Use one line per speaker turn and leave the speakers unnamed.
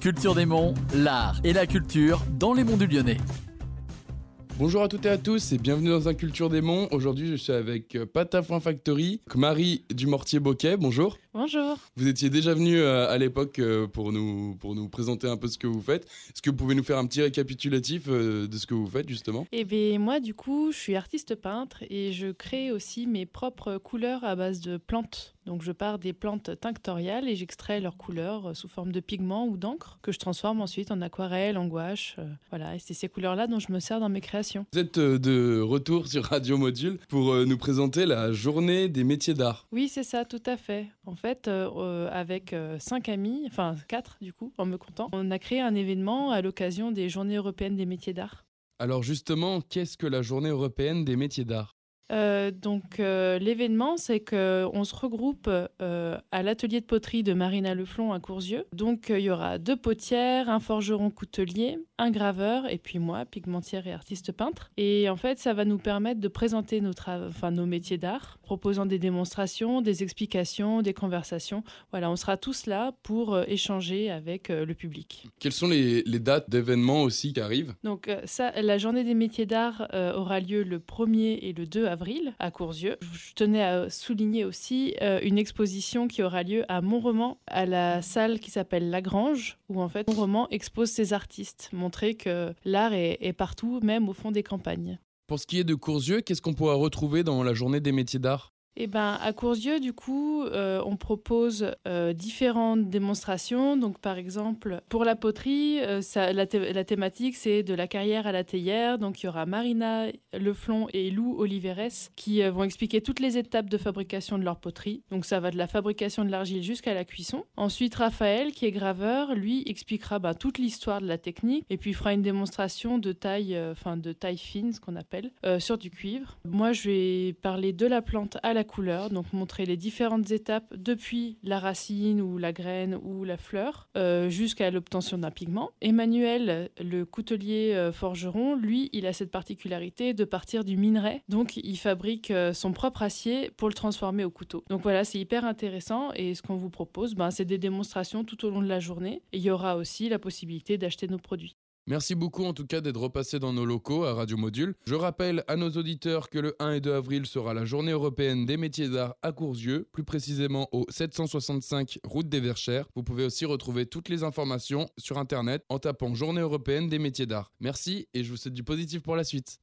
Culture des Monts, l'art et la culture dans les monts du Lyonnais.
Bonjour à toutes et à tous et bienvenue dans un Culture des Monts. Aujourd'hui, je suis avec euh, Patafin Factory, Marie du Mortier-Boquet. Bonjour.
Bonjour.
Vous étiez déjà venu euh, à l'époque euh, pour nous, pour nous présenter un peu ce que vous faites. Est-ce que vous pouvez nous faire un petit récapitulatif de ce que vous faites justement?
Eh bien, moi, du coup, je suis artiste peintre et je crée aussi mes propres couleurs à base de plantes. Donc je pars des plantes tinctoriales et j'extrais leurs couleurs sous forme de pigments ou d'encre que je transforme ensuite en aquarelle, en gouache. voilà, et c'est ces couleurs-là dont je me sers dans mes créations.
Vous êtes euh, de retour sur Radio Module pour euh, nous présenter la journée des métiers d'art.
Oui, c'est ça, tout à fait. En fait, euh, avec cinq amis, enfin quatre du coup, en me comptant, on a créé un événement à l'occasion des Journées européennes des métiers d'art.
Alors justement, qu'est-ce que la Journée européenne des métiers d'art?
Euh, donc euh, l'événement, c'est qu'on se regroupe euh, à l'atelier de poterie de Marina Leflon à Courzieux. Donc il y aura deux potières, un forgeron coutelier, un graveur et puis moi, pigmentière et artiste peintre. Et en fait, ça va nous permettre de présenter nos, enfin, nos métiers d'art, proposant des démonstrations, des explications, des conversations. Voilà, on sera tous là pour échanger avec le public.
Quelles sont les, les dates d'événements aussi qui arrivent?
Donc ça, la journée des métiers d'art aura lieu le 1er et le 2 avril à Courzieux. Je tenais à souligner aussi euh, une exposition qui aura lieu à Montroman à la salle qui s'appelle Lagrange, où en fait Montroman expose ses artistes, montrer que l'art est, est partout, même au fond des campagnes.
Pour ce qui est de Courzieux, qu'est-ce qu'on pourra retrouver dans la journée des métiers d'art?
Eh ben, à Courzieux, du coup, euh, on propose euh, différentes démonstrations. Donc, par exemple, pour la poterie, euh, la, thématique, c'est de la carrière à la théière. Donc, il y aura Marina Leflon et Lou Oliveres qui vont expliquer toutes les étapes de fabrication de leur poterie. Donc, ça va de la fabrication de l'argile jusqu'à la cuisson. Ensuite, Raphaël, qui est graveur, lui expliquera ben, toute l'histoire de la technique et puis fera une démonstration de taille, de taille fine, ce qu'on appelle, sur du cuivre. Moi, je vais parler de la plante à la couleur, donc montrer les différentes étapes depuis la racine ou la graine ou la fleur euh, jusqu'à l'obtention d'un pigment. Emmanuel, le coutelier euh, forgeron, lui, il a cette particularité de partir du minerai, donc il fabrique euh, son propre acier pour le transformer au couteau. Donc voilà, c'est hyper intéressant et ce qu'on vous propose, ben, c'est des démonstrations tout au long de la journée et il y aura aussi la possibilité d'acheter nos produits.
Merci beaucoup en tout cas d'être repassé dans nos locaux à Radio Module. Je rappelle à nos auditeurs que le 1 et 2 avril sera la journée européenne des métiers d'art à Courzieux, plus précisément au 765 route des Verchères. Vous pouvez aussi retrouver toutes les informations sur internet en tapant Journée européenne des métiers d'art. Merci et je vous souhaite du positif pour la suite.